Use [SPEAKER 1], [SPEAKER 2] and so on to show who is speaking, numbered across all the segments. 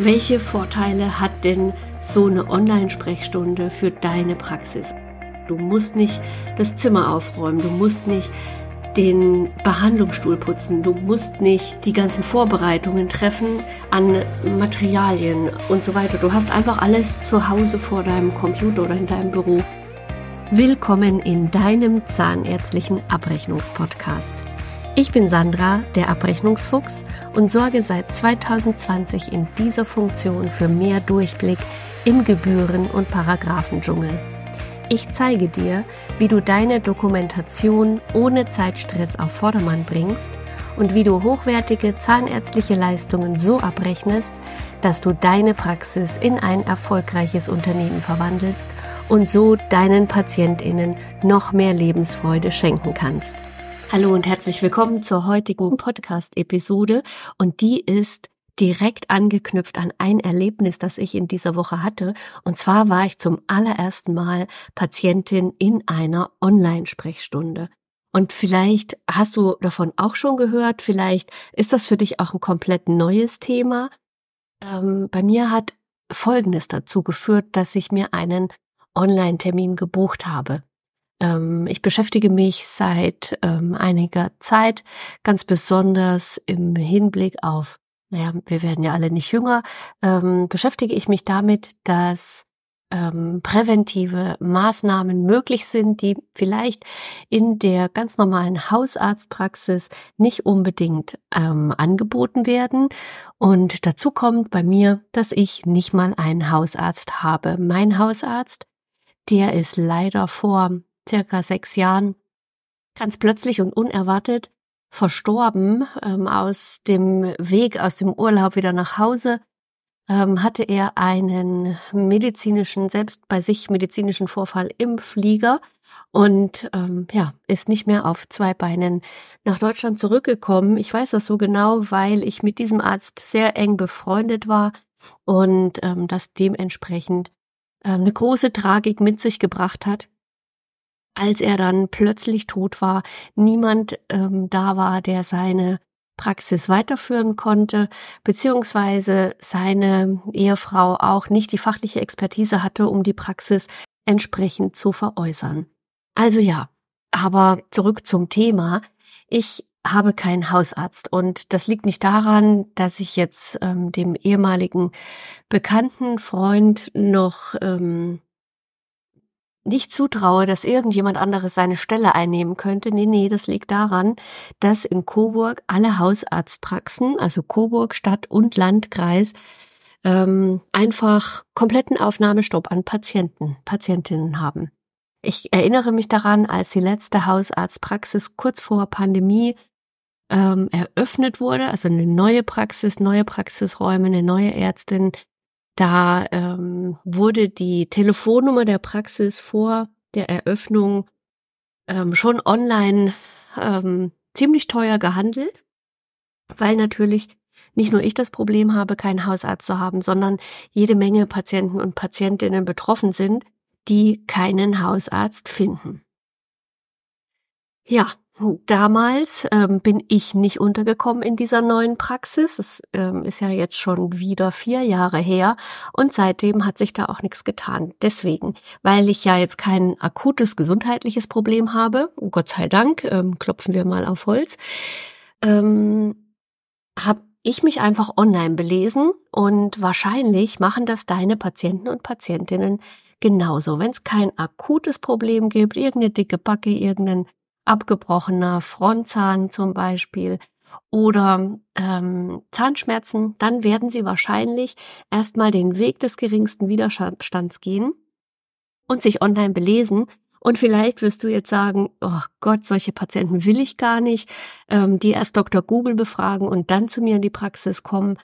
[SPEAKER 1] Welche Vorteile hat denn so eine Online-Sprechstunde für deine Praxis? Du musst nicht das Zimmer aufräumen, du musst nicht den Behandlungsstuhl putzen, du musst nicht die ganzen Vorbereitungen treffen an Materialien und so weiter. Du hast einfach alles zu Hause vor deinem Computer oder in deinem Büro. Willkommen in deinem zahnärztlichen Abrechnungspodcast. Ich bin Sandra, der Abrechnungsfuchs, und sorge seit 2020 in dieser Funktion für mehr Durchblick im Gebühren- und Paragraphendschungel. Ich zeige dir, wie du deine Dokumentation ohne Zeitstress auf Vordermann bringst und wie du hochwertige zahnärztliche Leistungen so abrechnest, dass du deine Praxis in ein erfolgreiches Unternehmen verwandelst und so deinen Patientinnen noch mehr Lebensfreude schenken kannst. Hallo und herzlich willkommen zur heutigen Podcast-Episode und die ist direkt angeknüpft an ein Erlebnis, das ich in dieser Woche hatte. Und zwar war ich zum allerersten Mal Patientin in einer Online-Sprechstunde. Und vielleicht hast du davon auch schon gehört, vielleicht ist das für dich auch ein komplett neues Thema. Ähm, bei mir hat Folgendes dazu geführt, dass ich mir einen Online-Termin gebucht habe. Ähm, ich beschäftige mich seit ähm, einiger Zeit ganz besonders im Hinblick auf, naja, wir werden ja alle nicht jünger, ähm, beschäftige ich mich damit, dass ähm, präventive Maßnahmen möglich sind, die vielleicht in der ganz normalen Hausarztpraxis nicht unbedingt ähm, angeboten werden. Und dazu kommt bei mir, dass ich nicht mal einen Hausarzt habe. Mein Hausarzt, der ist leider vor circa sechs Jahren ganz plötzlich und unerwartet verstorben. Ähm, aus dem Weg, aus dem Urlaub wieder nach Hause ähm, hatte er einen medizinischen, selbst bei sich medizinischen Vorfall im Flieger und ähm, ja, ist nicht mehr auf zwei Beinen nach Deutschland zurückgekommen. Ich weiß das so genau, weil ich mit diesem Arzt sehr eng befreundet war und ähm, das dementsprechend ähm, eine große Tragik mit sich gebracht hat als er dann plötzlich tot war, niemand ähm, da war, der seine Praxis weiterführen konnte, beziehungsweise seine Ehefrau auch nicht die fachliche Expertise hatte, um die Praxis entsprechend zu veräußern. Also ja, aber zurück zum Thema. Ich habe keinen Hausarzt und das liegt nicht daran, dass ich jetzt ähm, dem ehemaligen bekannten Freund noch ähm, nicht zutraue, dass irgendjemand anderes seine Stelle einnehmen könnte. Nee, nee, das liegt daran, dass in Coburg alle Hausarztpraxen, also Coburg Stadt und Landkreis, ähm, einfach kompletten Aufnahmestopp an Patienten, Patientinnen haben. Ich erinnere mich daran, als die letzte Hausarztpraxis kurz vor Pandemie ähm, eröffnet wurde, also eine neue Praxis, neue Praxisräume, eine neue Ärztin, da ähm, wurde die Telefonnummer der Praxis vor der Eröffnung ähm, schon online ähm, ziemlich teuer gehandelt, weil natürlich nicht nur ich das Problem habe, keinen Hausarzt zu haben, sondern jede Menge Patienten und Patientinnen betroffen sind, die keinen Hausarzt finden. Ja, Damals ähm, bin ich nicht untergekommen in dieser neuen Praxis. Das ähm, ist ja jetzt schon wieder vier Jahre her und seitdem hat sich da auch nichts getan. Deswegen, weil ich ja jetzt kein akutes gesundheitliches Problem habe, Gott sei Dank, ähm, klopfen wir mal auf Holz, ähm, habe ich mich einfach online belesen und wahrscheinlich machen das deine Patienten und Patientinnen genauso. Wenn es kein akutes Problem gibt, irgendeine dicke Backe, irgendeinen abgebrochener Frontzahn zum Beispiel oder ähm, Zahnschmerzen, dann werden Sie wahrscheinlich erstmal den Weg des geringsten Widerstands gehen und sich online belesen. Und vielleicht wirst du jetzt sagen, oh Gott, solche Patienten will ich gar nicht, ähm, die erst Dr. Google befragen und dann zu mir in die Praxis kommen.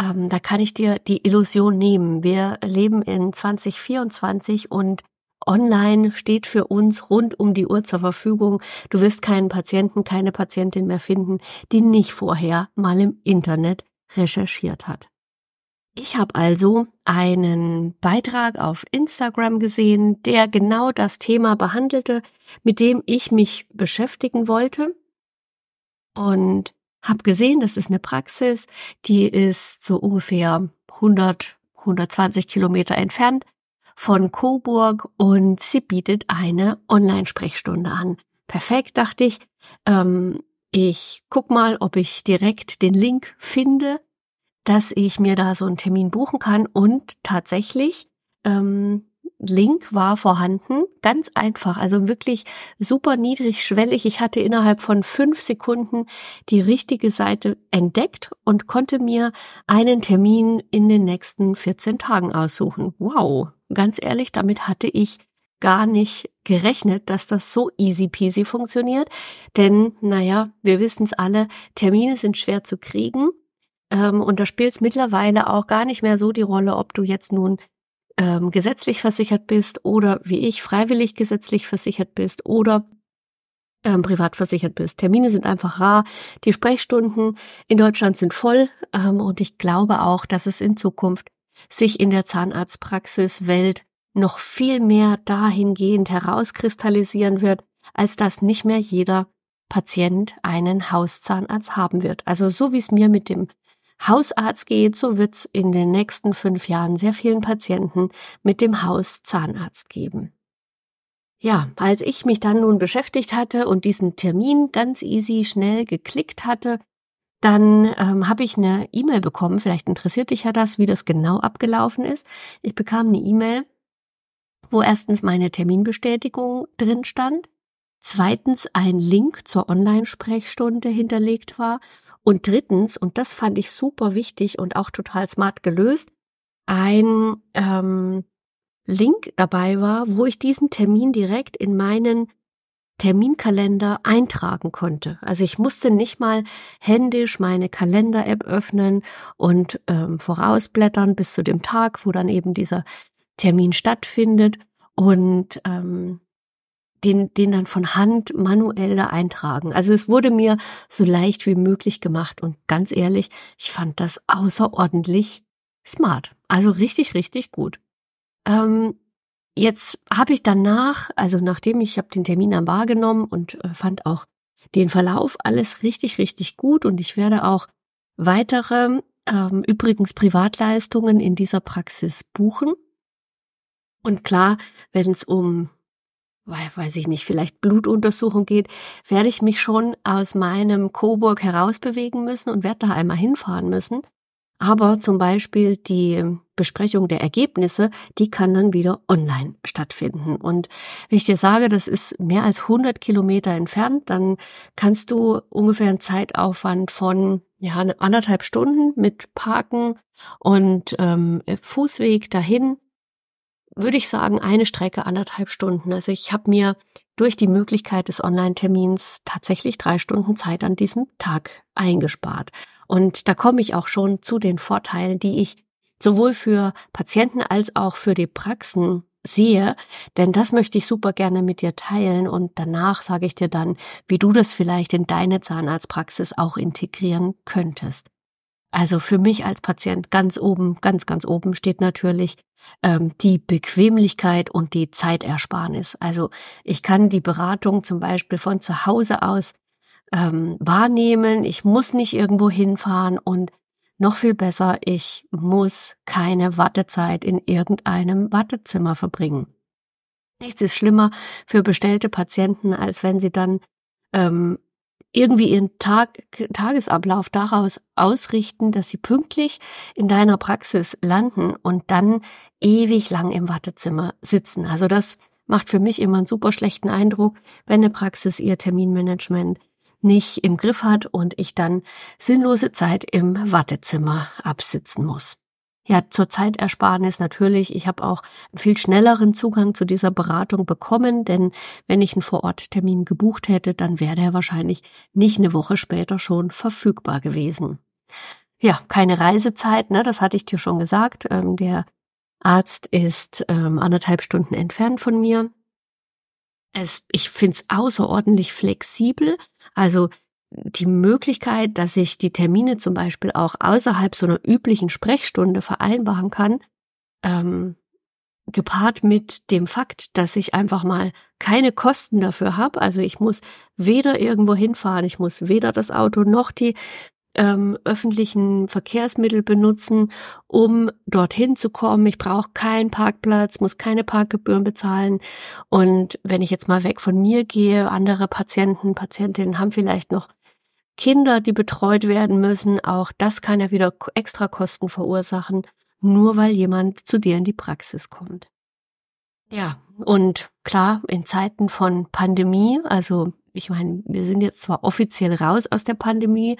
[SPEAKER 1] Ähm, da kann ich dir die Illusion nehmen. Wir leben in 2024 und Online steht für uns rund um die Uhr zur Verfügung. Du wirst keinen Patienten, keine Patientin mehr finden, die nicht vorher mal im Internet recherchiert hat. Ich habe also einen Beitrag auf Instagram gesehen, der genau das Thema behandelte, mit dem ich mich beschäftigen wollte. Und Hab gesehen, das ist eine Praxis, die ist so ungefähr 100, 120 Kilometer entfernt von Coburg und sie bietet eine Online-Sprechstunde an. Perfekt, dachte ich. Ähm, ich guck mal, ob ich direkt den Link finde, dass ich mir da so einen Termin buchen kann und tatsächlich ähm, Link war vorhanden, ganz einfach, also wirklich super niedrigschwellig. Ich hatte innerhalb von fünf Sekunden die richtige Seite entdeckt und konnte mir einen Termin in den nächsten 14 Tagen aussuchen. Wow, ganz ehrlich, damit hatte ich gar nicht gerechnet, dass das so easy peasy funktioniert. Denn, naja, wir wissen es alle, Termine sind schwer zu kriegen. Ähm, und da spielt es mittlerweile auch gar nicht mehr so die Rolle, ob du jetzt nun ähm, gesetzlich versichert bist oder wie ich freiwillig gesetzlich versichert bist oder ähm, privat versichert bist. Termine sind einfach rar. Die Sprechstunden in Deutschland sind voll ähm, und ich glaube auch, dass es in Zukunft sich in der Zahnarztpraxiswelt noch viel mehr dahingehend herauskristallisieren wird, als dass nicht mehr jeder Patient einen Hauszahnarzt haben wird. Also so wie es mir mit dem Hausarzt geht, so wird's in den nächsten fünf Jahren sehr vielen Patienten mit dem Hauszahnarzt geben. Ja, als ich mich dann nun beschäftigt hatte und diesen Termin ganz easy schnell geklickt hatte, dann ähm, habe ich eine E-Mail bekommen, vielleicht interessiert dich ja das, wie das genau abgelaufen ist. Ich bekam eine E-Mail, wo erstens meine Terminbestätigung drin stand, zweitens ein Link zur Online-Sprechstunde hinterlegt war und drittens, und das fand ich super wichtig und auch total smart gelöst, ein ähm, Link dabei war, wo ich diesen Termin direkt in meinen Terminkalender eintragen konnte. Also ich musste nicht mal händisch meine Kalender-App öffnen und ähm, vorausblättern bis zu dem Tag, wo dann eben dieser Termin stattfindet. Und ähm, den, den dann von Hand manuell da eintragen. Also es wurde mir so leicht wie möglich gemacht und ganz ehrlich, ich fand das außerordentlich smart. Also richtig, richtig gut. Ähm, jetzt habe ich danach, also nachdem ich habe den Termin dann wahrgenommen und äh, fand auch den Verlauf alles richtig, richtig gut und ich werde auch weitere, ähm, übrigens Privatleistungen in dieser Praxis buchen. Und klar, wenn es um weiß ich nicht, vielleicht Blutuntersuchung geht, werde ich mich schon aus meinem Coburg herausbewegen müssen und werde da einmal hinfahren müssen. Aber zum Beispiel die Besprechung der Ergebnisse, die kann dann wieder online stattfinden. Und wenn ich dir sage, das ist mehr als 100 Kilometer entfernt, dann kannst du ungefähr einen Zeitaufwand von ja anderthalb Stunden mit Parken und ähm, Fußweg dahin würde ich sagen, eine Strecke anderthalb Stunden. Also ich habe mir durch die Möglichkeit des Online-Termins tatsächlich drei Stunden Zeit an diesem Tag eingespart. Und da komme ich auch schon zu den Vorteilen, die ich sowohl für Patienten als auch für die Praxen sehe, denn das möchte ich super gerne mit dir teilen und danach sage ich dir dann, wie du das vielleicht in deine Zahnarztpraxis auch integrieren könntest. Also für mich als Patient ganz oben, ganz, ganz oben steht natürlich ähm, die Bequemlichkeit und die Zeitersparnis. Also ich kann die Beratung zum Beispiel von zu Hause aus ähm, wahrnehmen. Ich muss nicht irgendwo hinfahren und noch viel besser, ich muss keine Wartezeit in irgendeinem Wartezimmer verbringen. Nichts ist schlimmer für bestellte Patienten, als wenn sie dann ähm, irgendwie ihren Tag, Tagesablauf daraus ausrichten, dass sie pünktlich in deiner Praxis landen und dann ewig lang im Wartezimmer sitzen. Also das macht für mich immer einen super schlechten Eindruck, wenn eine Praxis ihr Terminmanagement nicht im Griff hat und ich dann sinnlose Zeit im Wartezimmer absitzen muss. Ja, zur Zeitersparnis natürlich. Ich habe auch einen viel schnelleren Zugang zu dieser Beratung bekommen, denn wenn ich einen Vororttermin gebucht hätte, dann wäre er wahrscheinlich nicht eine Woche später schon verfügbar gewesen. Ja, keine Reisezeit, ne, das hatte ich dir schon gesagt. Ähm, der Arzt ist ähm, anderthalb Stunden entfernt von mir. Es, ich finde es außerordentlich flexibel. Also die Möglichkeit, dass ich die Termine zum Beispiel auch außerhalb so einer üblichen Sprechstunde vereinbaren kann, ähm, gepaart mit dem Fakt, dass ich einfach mal keine Kosten dafür habe. Also ich muss weder irgendwo hinfahren, ich muss weder das Auto noch die ähm, öffentlichen Verkehrsmittel benutzen, um dorthin zu kommen. Ich brauche keinen Parkplatz, muss keine Parkgebühren bezahlen. Und wenn ich jetzt mal weg von mir gehe, andere Patienten, Patientinnen haben vielleicht noch Kinder, die betreut werden müssen. Auch das kann ja wieder extra Kosten verursachen, nur weil jemand zu dir in die Praxis kommt. Ja, und klar, in Zeiten von Pandemie, also ich meine, wir sind jetzt zwar offiziell raus aus der Pandemie,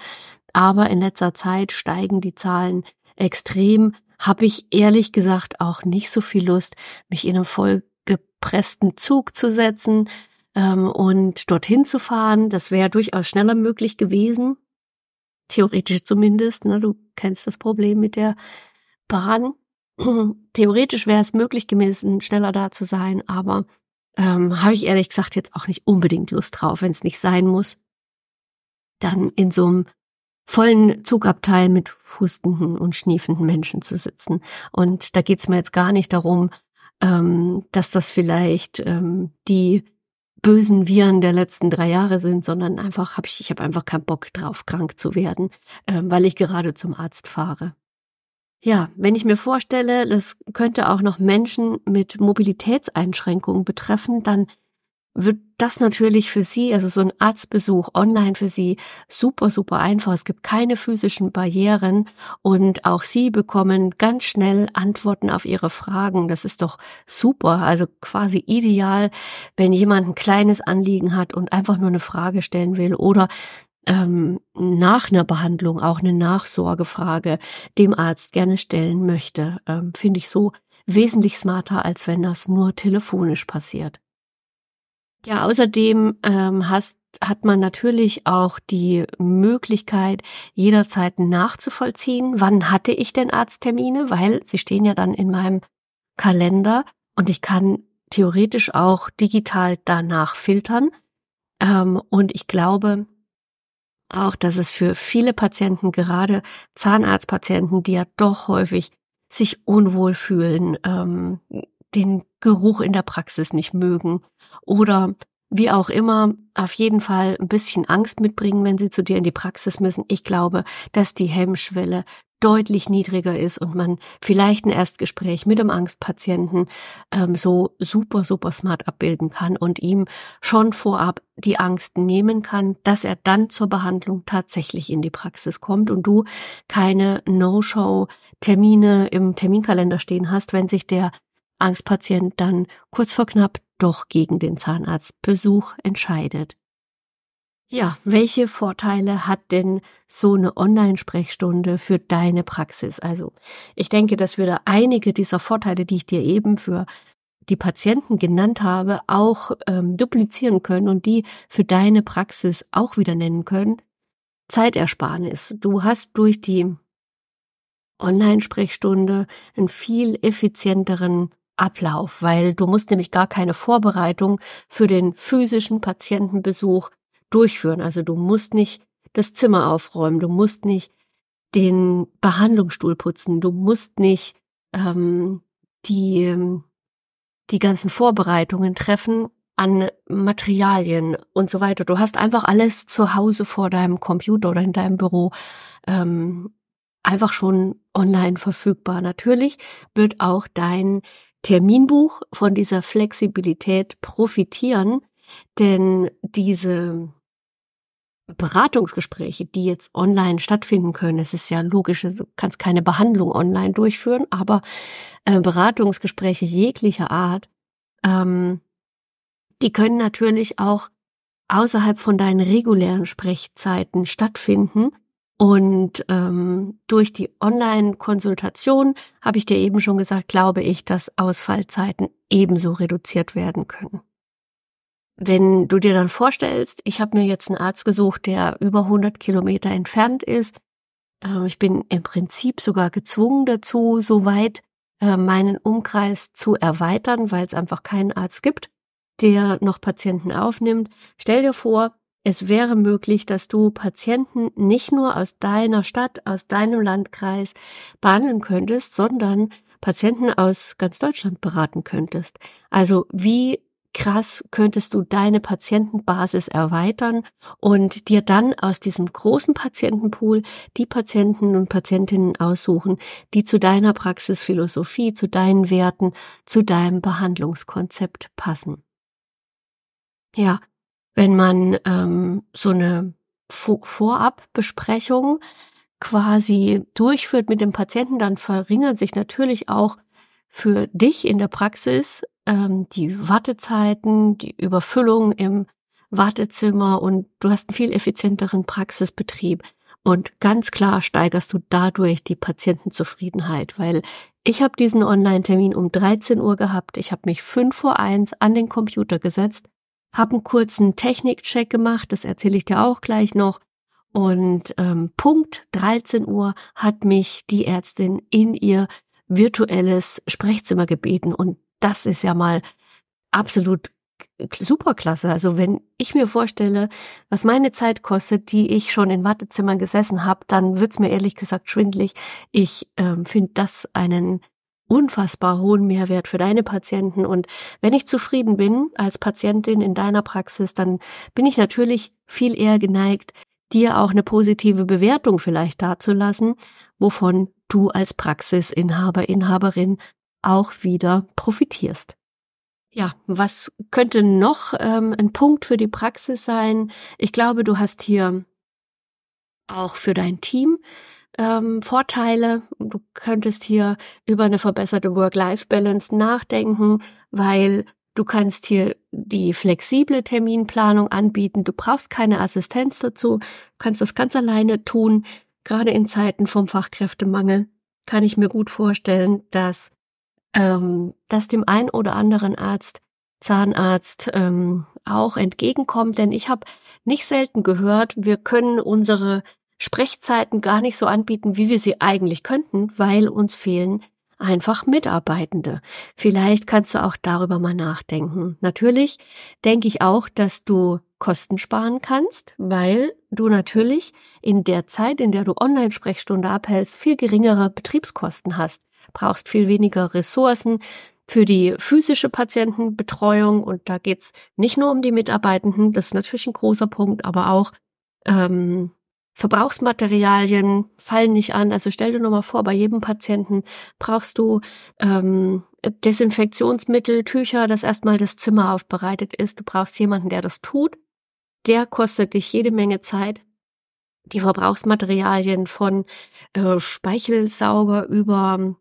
[SPEAKER 1] aber in letzter Zeit steigen die Zahlen extrem. Habe ich ehrlich gesagt auch nicht so viel Lust, mich in einen vollgepressten Zug zu setzen ähm, und dorthin zu fahren. Das wäre durchaus schneller möglich gewesen. Theoretisch zumindest. Ne? Du kennst das Problem mit der Bahn. Theoretisch wäre es möglich gewesen, schneller da zu sein, aber ähm, habe ich ehrlich gesagt jetzt auch nicht unbedingt Lust drauf, wenn es nicht sein muss. Dann in so einem vollen Zugabteil mit hustenden und schniefenden Menschen zu sitzen. Und da geht's mir jetzt gar nicht darum, ähm, dass das vielleicht ähm, die bösen Viren der letzten drei Jahre sind, sondern einfach habe ich, ich habe einfach keinen Bock drauf, krank zu werden, ähm, weil ich gerade zum Arzt fahre. Ja, wenn ich mir vorstelle, das könnte auch noch Menschen mit Mobilitätseinschränkungen betreffen, dann wird das natürlich für Sie, also so ein Arztbesuch online für Sie super, super einfach. Es gibt keine physischen Barrieren und auch Sie bekommen ganz schnell Antworten auf Ihre Fragen. Das ist doch super, also quasi ideal, wenn jemand ein kleines Anliegen hat und einfach nur eine Frage stellen will oder ähm, nach einer Behandlung auch eine Nachsorgefrage dem Arzt gerne stellen möchte, ähm, finde ich so wesentlich smarter, als wenn das nur telefonisch passiert. Ja, außerdem ähm, hast, hat man natürlich auch die Möglichkeit, jederzeit nachzuvollziehen, wann hatte ich denn Arzttermine, weil sie stehen ja dann in meinem Kalender und ich kann theoretisch auch digital danach filtern. Ähm, und ich glaube, auch, dass es für viele Patienten, gerade Zahnarztpatienten, die ja doch häufig sich unwohl fühlen, ähm, den Geruch in der Praxis nicht mögen oder wie auch immer, auf jeden Fall ein bisschen Angst mitbringen, wenn sie zu dir in die Praxis müssen. Ich glaube, dass die Hemmschwelle deutlich niedriger ist und man vielleicht ein Erstgespräch mit dem Angstpatienten ähm, so super, super smart abbilden kann und ihm schon vorab die Angst nehmen kann, dass er dann zur Behandlung tatsächlich in die Praxis kommt und du keine No-Show-Termine im Terminkalender stehen hast, wenn sich der Angstpatient dann kurz vor knapp doch gegen den Zahnarztbesuch entscheidet. Ja, welche Vorteile hat denn so eine Online-Sprechstunde für deine Praxis? Also, ich denke, dass wir da einige dieser Vorteile, die ich dir eben für die Patienten genannt habe, auch ähm, duplizieren können und die für deine Praxis auch wieder nennen können. Zeitersparnis. Du hast durch die Online-Sprechstunde einen viel effizienteren Ablauf, weil du musst nämlich gar keine Vorbereitung für den physischen Patientenbesuch durchführen. Also du musst nicht das Zimmer aufräumen, du musst nicht den Behandlungsstuhl putzen, du musst nicht ähm, die, die ganzen Vorbereitungen treffen an Materialien und so weiter. Du hast einfach alles zu Hause vor deinem Computer oder in deinem Büro ähm, einfach schon online verfügbar. Natürlich wird auch dein Terminbuch von dieser Flexibilität profitieren, denn diese Beratungsgespräche, die jetzt online stattfinden können, es ist ja logisch, du kannst keine Behandlung online durchführen, aber äh, Beratungsgespräche jeglicher Art, ähm, die können natürlich auch außerhalb von deinen regulären Sprechzeiten stattfinden. Und ähm, durch die Online-Konsultation, habe ich dir eben schon gesagt, glaube ich, dass Ausfallzeiten ebenso reduziert werden können. Wenn du dir dann vorstellst, ich habe mir jetzt einen Arzt gesucht, der über 100 Kilometer entfernt ist, äh, ich bin im Prinzip sogar gezwungen dazu, soweit äh, meinen Umkreis zu erweitern, weil es einfach keinen Arzt gibt, der noch Patienten aufnimmt. Stell dir vor, es wäre möglich, dass du Patienten nicht nur aus deiner Stadt, aus deinem Landkreis behandeln könntest, sondern Patienten aus ganz Deutschland beraten könntest. Also wie krass könntest du deine Patientenbasis erweitern und dir dann aus diesem großen Patientenpool die Patienten und Patientinnen aussuchen, die zu deiner Praxisphilosophie, zu deinen Werten, zu deinem Behandlungskonzept passen. Ja, wenn man ähm, so eine Vorabbesprechung quasi durchführt mit dem Patienten, dann verringern sich natürlich auch für dich in der Praxis ähm, die Wartezeiten, die Überfüllung im Wartezimmer und du hast einen viel effizienteren Praxisbetrieb. Und ganz klar steigerst du dadurch die Patientenzufriedenheit, weil ich habe diesen Online-Termin um 13 Uhr gehabt. Ich habe mich fünf vor eins an den Computer gesetzt, habe einen kurzen Technikcheck gemacht, das erzähle ich dir auch gleich noch. Und ähm, Punkt 13 Uhr hat mich die Ärztin in ihr virtuelles Sprechzimmer gebeten und das ist ja mal absolut superklasse. Also wenn ich mir vorstelle, was meine Zeit kostet, die ich schon in Wartezimmern gesessen habe, dann wird's mir ehrlich gesagt schwindlig. Ich ähm, finde das einen unfassbar hohen Mehrwert für deine Patienten. Und wenn ich zufrieden bin als Patientin in deiner Praxis, dann bin ich natürlich viel eher geneigt, dir auch eine positive Bewertung vielleicht dazulassen, wovon du als Praxisinhaber, Inhaberin auch wieder profitierst. Ja, was könnte noch ähm, ein Punkt für die Praxis sein? Ich glaube, du hast hier auch für dein Team ähm, Vorteile. Du könntest hier über eine verbesserte Work-Life-Balance nachdenken, weil du kannst hier die flexible Terminplanung anbieten. Du brauchst keine Assistenz dazu, kannst das ganz alleine tun. Gerade in Zeiten vom Fachkräftemangel kann ich mir gut vorstellen, dass ähm, das dem ein oder anderen Arzt, Zahnarzt ähm, auch entgegenkommt, denn ich habe nicht selten gehört, wir können unsere Sprechzeiten gar nicht so anbieten, wie wir sie eigentlich könnten, weil uns fehlen einfach Mitarbeitende. Vielleicht kannst du auch darüber mal nachdenken. Natürlich denke ich auch, dass du Kosten sparen kannst, weil du natürlich in der Zeit, in der du Online-Sprechstunde abhältst, viel geringere Betriebskosten hast brauchst viel weniger Ressourcen für die physische Patientenbetreuung und da geht's nicht nur um die Mitarbeitenden, das ist natürlich ein großer Punkt, aber auch ähm, Verbrauchsmaterialien fallen nicht an. Also stell dir nur mal vor, bei jedem Patienten brauchst du ähm, Desinfektionsmittel, Tücher, dass erstmal das Zimmer aufbereitet ist. Du brauchst jemanden, der das tut. Der kostet dich jede Menge Zeit. Die Verbrauchsmaterialien von äh, Speichelsauger über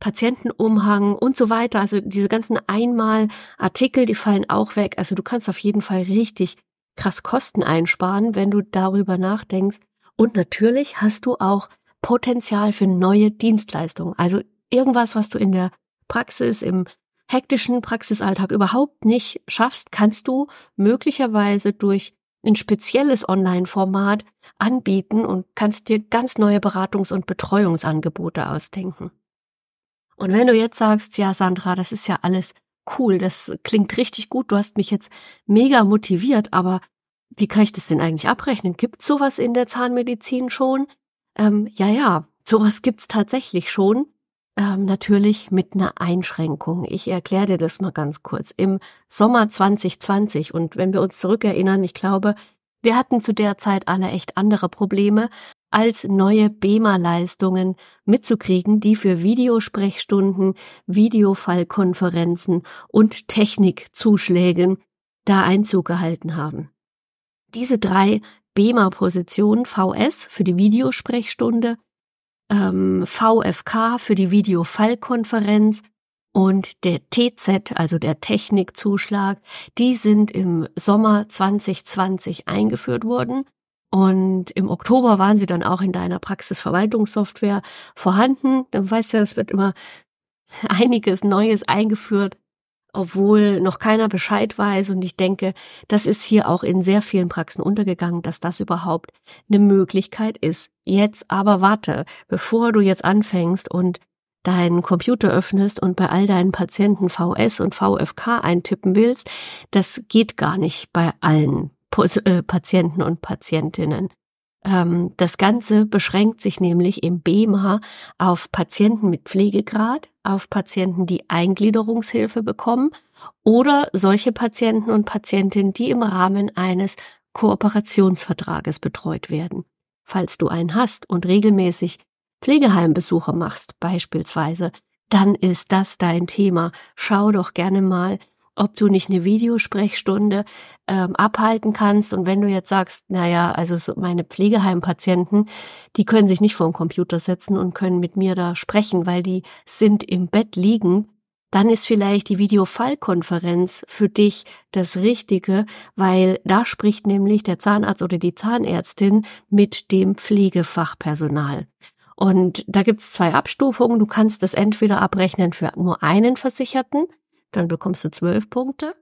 [SPEAKER 1] Patientenumhang und so weiter. Also diese ganzen Einmalartikel, die fallen auch weg. Also du kannst auf jeden Fall richtig krass Kosten einsparen, wenn du darüber nachdenkst. Und natürlich hast du auch Potenzial für neue Dienstleistungen. Also irgendwas, was du in der Praxis, im hektischen Praxisalltag überhaupt nicht schaffst, kannst du möglicherweise durch ein spezielles Online-Format anbieten und kannst dir ganz neue Beratungs- und Betreuungsangebote ausdenken. Und wenn du jetzt sagst, ja, Sandra, das ist ja alles cool, das klingt richtig gut, du hast mich jetzt mega motiviert, aber wie kann ich das denn eigentlich abrechnen? Gibt sowas in der Zahnmedizin schon? Ähm, ja, ja, sowas gibt's tatsächlich schon. Ähm, natürlich mit einer Einschränkung. Ich erkläre dir das mal ganz kurz. Im Sommer 2020 und wenn wir uns zurückerinnern, ich glaube, wir hatten zu der Zeit alle echt andere Probleme als neue BEMA-Leistungen mitzukriegen, die für Videosprechstunden, Videofallkonferenzen und Technikzuschlägen da Einzug gehalten haben. Diese drei BEMA-Positionen VS für die Videosprechstunde, ähm, VFK für die Videofallkonferenz und der TZ, also der Technikzuschlag, die sind im Sommer 2020 eingeführt worden und im Oktober waren sie dann auch in deiner Praxisverwaltungssoftware vorhanden. Du weißt ja, es wird immer einiges Neues eingeführt, obwohl noch keiner Bescheid weiß. Und ich denke, das ist hier auch in sehr vielen Praxen untergegangen, dass das überhaupt eine Möglichkeit ist. Jetzt aber warte, bevor du jetzt anfängst und deinen Computer öffnest und bei all deinen Patienten VS und VFK eintippen willst, das geht gar nicht bei allen äh, Patienten und Patientinnen. Ähm, das Ganze beschränkt sich nämlich im BEMA auf Patienten mit Pflegegrad, auf Patienten, die Eingliederungshilfe bekommen oder solche Patienten und Patientinnen, die im Rahmen eines Kooperationsvertrages betreut werden. Falls du einen hast und regelmäßig Pflegeheimbesuche machst beispielsweise, dann ist das dein Thema. Schau doch gerne mal, ob du nicht eine Videosprechstunde ähm, abhalten kannst. Und wenn du jetzt sagst, naja, also so meine Pflegeheimpatienten, die können sich nicht vor den Computer setzen und können mit mir da sprechen, weil die sind im Bett liegen, dann ist vielleicht die Videofallkonferenz für dich das Richtige, weil da spricht nämlich der Zahnarzt oder die Zahnärztin mit dem Pflegefachpersonal. Und da gibt's zwei Abstufungen. Du kannst das entweder abrechnen für nur einen Versicherten, dann bekommst du zwölf Punkte.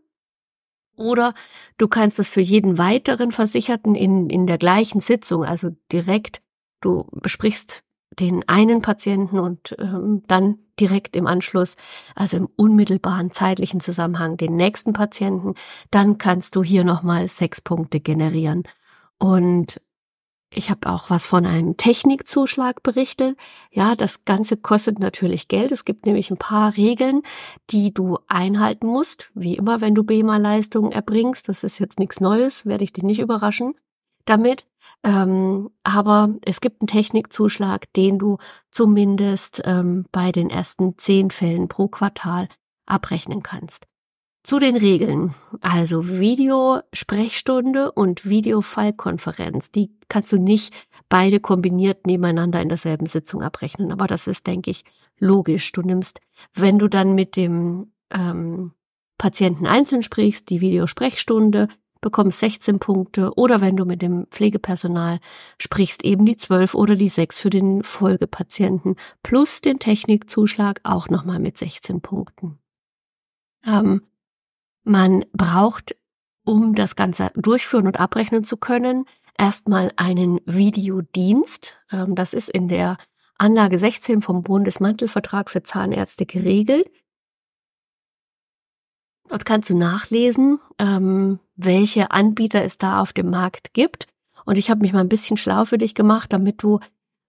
[SPEAKER 1] Oder du kannst das für jeden weiteren Versicherten in, in der gleichen Sitzung, also direkt, du besprichst den einen Patienten und ähm, dann direkt im Anschluss, also im unmittelbaren zeitlichen Zusammenhang, den nächsten Patienten, dann kannst du hier nochmal sechs Punkte generieren. Und ich habe auch was von einem Technikzuschlag berichtet. Ja, das Ganze kostet natürlich Geld. Es gibt nämlich ein paar Regeln, die du einhalten musst. Wie immer, wenn du BEMA-Leistungen erbringst. Das ist jetzt nichts Neues, werde ich dich nicht überraschen damit. Ähm, aber es gibt einen Technikzuschlag, den du zumindest ähm, bei den ersten zehn Fällen pro Quartal abrechnen kannst. Zu den Regeln. Also Videosprechstunde und Videofallkonferenz. Die kannst du nicht beide kombiniert nebeneinander in derselben Sitzung abrechnen. Aber das ist, denke ich, logisch. Du nimmst, wenn du dann mit dem ähm, Patienten einzeln sprichst, die Videosprechstunde, bekommst 16 Punkte oder wenn du mit dem Pflegepersonal sprichst, eben die 12 oder die 6 für den Folgepatienten plus den Technikzuschlag auch nochmal mit 16 Punkten. Ähm, man braucht, um das Ganze durchführen und abrechnen zu können, erstmal einen Videodienst. Ähm, das ist in der Anlage 16 vom Bundesmantelvertrag für Zahnärzte geregelt. Dort kannst du nachlesen, ähm, welche Anbieter es da auf dem Markt gibt. Und ich habe mich mal ein bisschen schlau für dich gemacht, damit du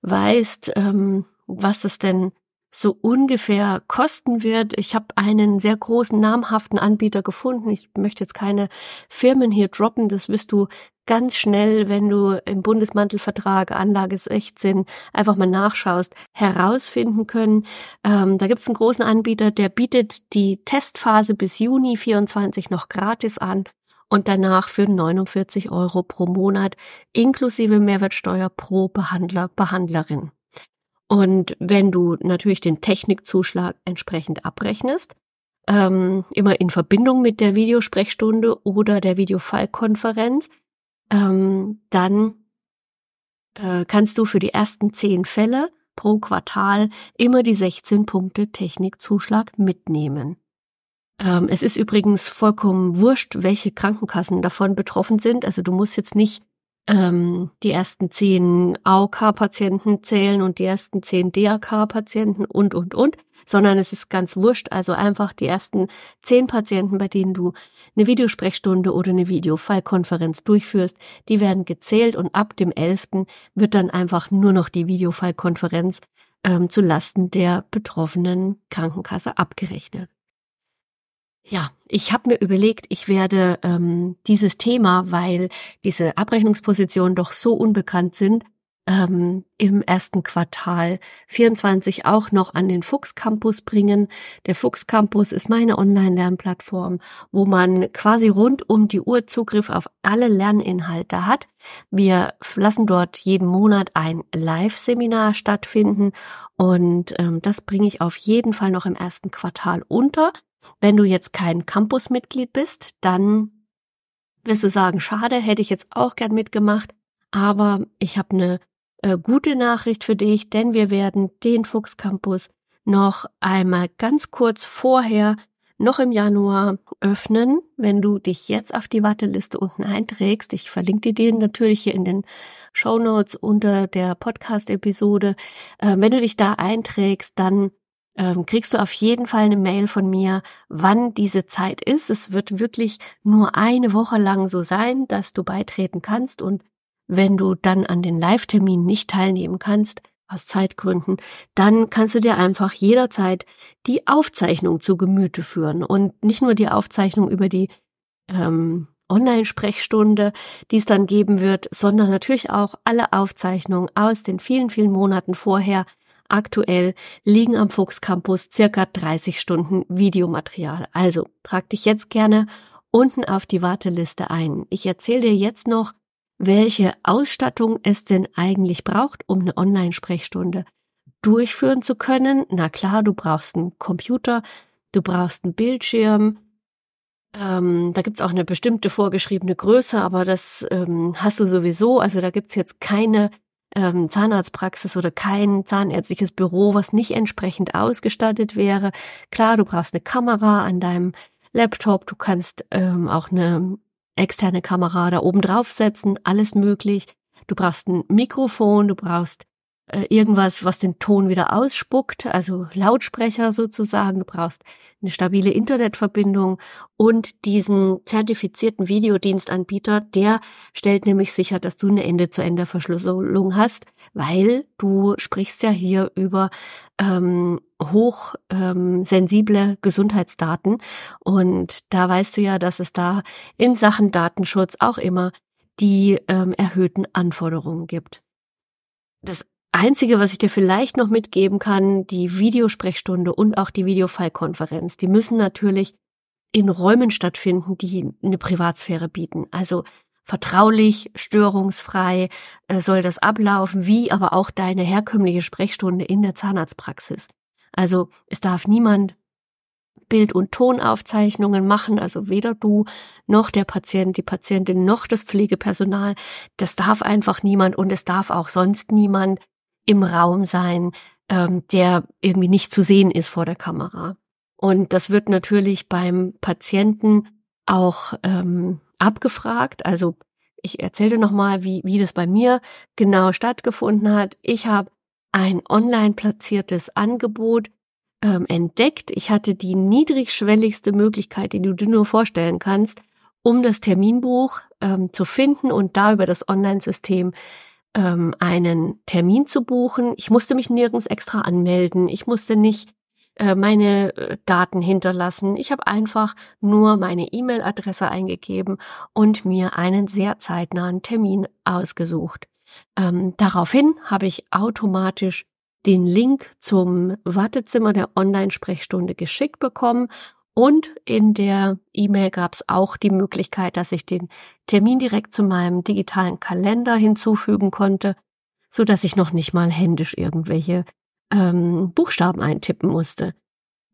[SPEAKER 1] weißt, ähm, was es denn so ungefähr kosten wird. Ich habe einen sehr großen namhaften Anbieter gefunden. Ich möchte jetzt keine Firmen hier droppen. Das wirst du ganz schnell, wenn du im Bundesmantelvertrag Anlage 16 einfach mal nachschaust, herausfinden können. Ähm, da gibt es einen großen Anbieter, der bietet die Testphase bis Juni 24 noch gratis an und danach für 49 Euro pro Monat inklusive Mehrwertsteuer pro Behandler, Behandlerin. Und wenn du natürlich den Technikzuschlag entsprechend abrechnest, ähm, immer in Verbindung mit der Videosprechstunde oder der Videofallkonferenz, ähm, dann äh, kannst du für die ersten zehn Fälle pro Quartal immer die 16 Punkte Technikzuschlag mitnehmen. Ähm, es ist übrigens vollkommen wurscht, welche Krankenkassen davon betroffen sind. Also du musst jetzt nicht ähm, die ersten zehn AOK-Patienten zählen und die ersten zehn DAK-Patienten und, und, und, sondern es ist ganz wurscht, also einfach die ersten zehn Patienten, bei denen du eine Videosprechstunde oder eine Videofallkonferenz durchführst, die werden gezählt und ab dem 11. wird dann einfach nur noch die Videofallkonferenz ähm, zu Lasten der betroffenen Krankenkasse abgerechnet. Ja, ich habe mir überlegt, ich werde ähm, dieses Thema, weil diese Abrechnungspositionen doch so unbekannt sind, ähm, im ersten Quartal 24 auch noch an den Fuchs Campus bringen. Der Fuchs Campus ist meine Online-Lernplattform, wo man quasi rund um die Uhr Zugriff auf alle Lerninhalte hat. Wir lassen dort jeden Monat ein Live-Seminar stattfinden und ähm, das bringe ich auf jeden Fall noch im ersten Quartal unter. Wenn du jetzt kein Campus-Mitglied bist, dann wirst du sagen, schade, hätte ich jetzt auch gern mitgemacht, aber ich habe eine äh, gute Nachricht für dich, denn wir werden den Fuchs Campus noch einmal ganz kurz vorher, noch im Januar öffnen, wenn du dich jetzt auf die Warteliste unten einträgst. Ich verlinke dir den natürlich hier in den Show Notes unter der Podcast-Episode. Äh, wenn du dich da einträgst, dann ähm, kriegst du auf jeden Fall eine Mail von mir, wann diese Zeit ist. Es wird wirklich nur eine Woche lang so sein, dass du beitreten kannst und wenn du dann an den Live-Termin nicht teilnehmen kannst, aus Zeitgründen, dann kannst du dir einfach jederzeit die Aufzeichnung zu Gemüte führen und nicht nur die Aufzeichnung über die ähm, Online-Sprechstunde, die es dann geben wird, sondern natürlich auch alle Aufzeichnungen aus den vielen, vielen Monaten vorher. Aktuell liegen am Fuchs Campus circa 30 Stunden Videomaterial. Also trag dich jetzt gerne unten auf die Warteliste ein. Ich erzähle dir jetzt noch, welche Ausstattung es denn eigentlich braucht, um eine Online-Sprechstunde durchführen zu können. Na klar, du brauchst einen Computer, du brauchst einen Bildschirm. Ähm, da gibt's auch eine bestimmte vorgeschriebene Größe, aber das ähm, hast du sowieso. Also da gibt's jetzt keine ähm, Zahnarztpraxis oder kein zahnärztliches Büro, was nicht entsprechend ausgestattet wäre. Klar, du brauchst eine Kamera an deinem Laptop, du kannst ähm, auch eine externe Kamera da oben draufsetzen, alles möglich. Du brauchst ein Mikrofon, du brauchst irgendwas, was den Ton wieder ausspuckt, also Lautsprecher sozusagen. Du brauchst eine stabile Internetverbindung und diesen zertifizierten Videodienstanbieter, der stellt nämlich sicher, dass du eine Ende-zu-Ende-Verschlüsselung hast, weil du sprichst ja hier über ähm, hochsensible ähm, Gesundheitsdaten und da weißt du ja, dass es da in Sachen Datenschutz auch immer die ähm, erhöhten Anforderungen gibt. Das Einzige, was ich dir vielleicht noch mitgeben kann, die Videosprechstunde und auch die Videofallkonferenz, die müssen natürlich in Räumen stattfinden, die eine Privatsphäre bieten. Also vertraulich, störungsfrei äh, soll das ablaufen, wie aber auch deine herkömmliche Sprechstunde in der Zahnarztpraxis. Also es darf niemand Bild- und Tonaufzeichnungen machen, also weder du noch der Patient, die Patientin noch das Pflegepersonal. Das darf einfach niemand und es darf auch sonst niemand im Raum sein, ähm, der irgendwie nicht zu sehen ist vor der Kamera. Und das wird natürlich beim Patienten auch ähm, abgefragt. Also ich erzähle nochmal, wie, wie das bei mir genau stattgefunden hat. Ich habe ein online platziertes Angebot ähm, entdeckt. Ich hatte die niedrigschwelligste Möglichkeit, die du dir nur vorstellen kannst, um das Terminbuch ähm, zu finden und da über das Online-System ähm, einen Termin zu buchen. Ich musste mich nirgends extra anmelden. Ich musste nicht äh, meine äh, Daten hinterlassen. Ich habe einfach nur meine E-Mail-Adresse eingegeben und mir einen sehr zeitnahen Termin ausgesucht. Ähm, daraufhin habe ich automatisch den Link zum Wartezimmer der Online-Sprechstunde geschickt bekommen und in der E-Mail gab es auch die Möglichkeit, dass ich den Termin direkt zu meinem digitalen Kalender hinzufügen konnte, so dass ich noch nicht mal händisch irgendwelche ähm, Buchstaben eintippen musste.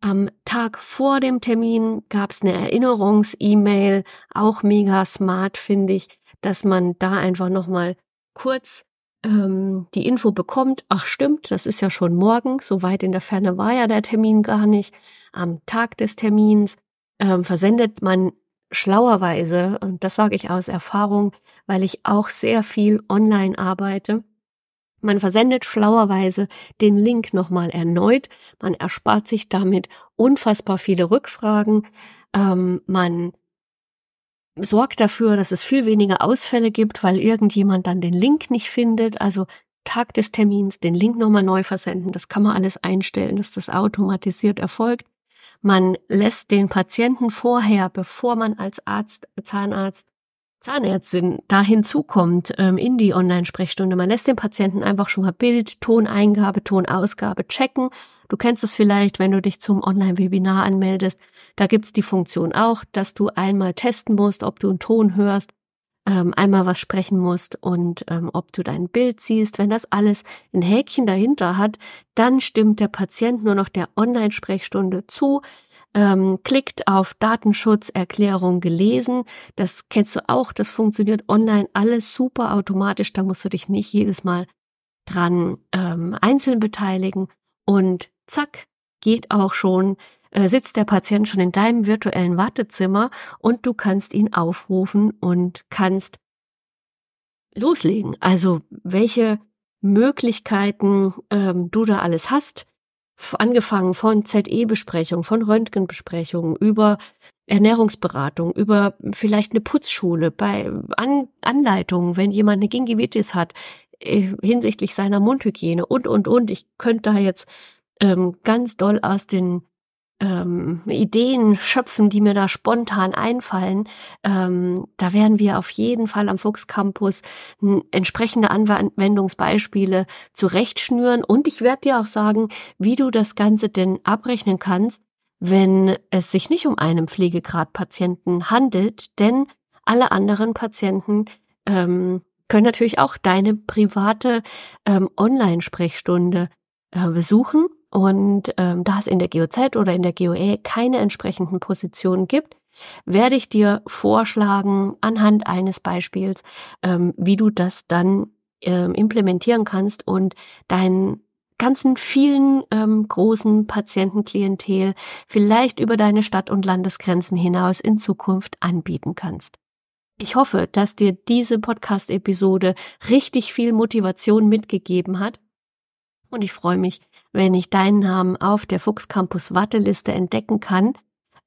[SPEAKER 1] Am Tag vor dem Termin gab es eine Erinnerungs-E-Mail, auch mega smart finde ich, dass man da einfach nochmal kurz ähm, die Info bekommt, ach stimmt, das ist ja schon morgen, so weit in der Ferne war ja der Termin gar nicht. Am Tag des Termins ähm, versendet man schlauerweise, und das sage ich aus Erfahrung, weil ich auch sehr viel online arbeite, man versendet schlauerweise den Link nochmal erneut, man erspart sich damit unfassbar viele Rückfragen, ähm, man sorgt dafür, dass es viel weniger Ausfälle gibt, weil irgendjemand dann den Link nicht findet. Also Tag des Termins den Link nochmal neu versenden. Das kann man alles einstellen, dass das automatisiert erfolgt. Man lässt den Patienten vorher, bevor man als Arzt, Zahnarzt, Zahnärztin da hinzukommt ähm, in die Online-Sprechstunde, man lässt den Patienten einfach schon mal Bild, Toneingabe, Tonausgabe checken Du kennst es vielleicht, wenn du dich zum Online-Webinar anmeldest. Da gibt's die Funktion auch, dass du einmal testen musst, ob du einen Ton hörst, ähm, einmal was sprechen musst und ähm, ob du dein Bild siehst. Wenn das alles ein Häkchen dahinter hat, dann stimmt der Patient nur noch der Online-Sprechstunde zu. Ähm, klickt auf Datenschutzerklärung gelesen. Das kennst du auch. Das funktioniert online alles super automatisch. Da musst du dich nicht jedes Mal dran ähm, einzeln beteiligen. Und zack, geht auch schon, sitzt der Patient schon in deinem virtuellen Wartezimmer und du kannst ihn aufrufen und kannst loslegen. Also welche Möglichkeiten ähm, du da alles hast, angefangen von ZE-Besprechung, von Röntgenbesprechungen, über Ernährungsberatung, über vielleicht eine Putzschule, bei An Anleitungen, wenn jemand eine Gingivitis hat, äh, hinsichtlich seiner Mundhygiene und, und, und. Ich könnte da jetzt ähm, ganz doll aus den ähm, Ideen schöpfen, die mir da spontan einfallen. Ähm, da werden wir auf jeden Fall am Fuchs Campus entsprechende Anwendungsbeispiele zurechtschnüren und ich werde dir auch sagen, wie du das Ganze denn abrechnen kannst, wenn es sich nicht um einen Pflegegradpatienten handelt, denn alle anderen Patienten ähm, können natürlich auch deine private ähm, Online-Sprechstunde äh, besuchen und ähm, da es in der GOZ oder in der GOE keine entsprechenden Positionen gibt, werde ich dir vorschlagen, anhand eines Beispiels, ähm, wie du das dann ähm, implementieren kannst und deinen ganzen vielen ähm, großen Patientenklientel vielleicht über deine Stadt- und Landesgrenzen hinaus in Zukunft anbieten kannst. Ich hoffe, dass dir diese Podcast-Episode richtig viel Motivation mitgegeben hat und ich freue mich, wenn ich deinen Namen auf der Fuchs Campus Warteliste entdecken kann.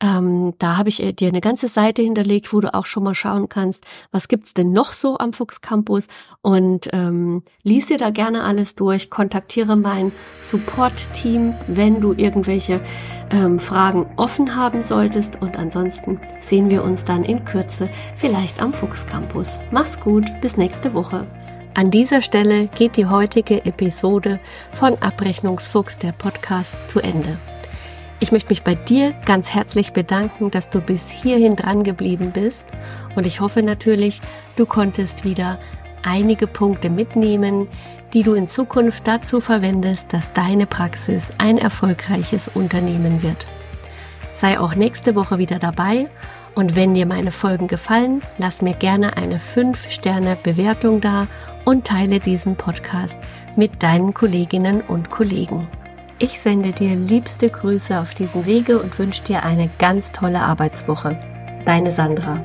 [SPEAKER 1] Ähm, da habe ich äh, dir eine ganze Seite hinterlegt, wo du auch schon mal schauen kannst, was gibt's denn noch so am Fuchs Campus und ähm, lies dir da gerne alles durch, kontaktiere mein Support-Team, wenn du irgendwelche ähm, Fragen offen haben solltest und ansonsten sehen wir uns dann in Kürze vielleicht am Fuchs Campus. Mach's gut, bis nächste Woche. An dieser Stelle geht die heutige Episode von Abrechnungsfuchs der Podcast zu Ende. Ich möchte mich bei dir ganz herzlich bedanken, dass du bis hierhin dran geblieben bist und ich hoffe natürlich, du konntest wieder einige Punkte mitnehmen, die du in Zukunft dazu verwendest, dass deine Praxis ein erfolgreiches Unternehmen wird. Sei auch nächste Woche wieder dabei und wenn dir meine Folgen gefallen, lass mir gerne eine 5-Sterne-Bewertung da und teile diesen Podcast mit deinen Kolleginnen und Kollegen. Ich sende dir liebste Grüße auf diesem Wege und wünsche dir eine ganz tolle Arbeitswoche. Deine Sandra.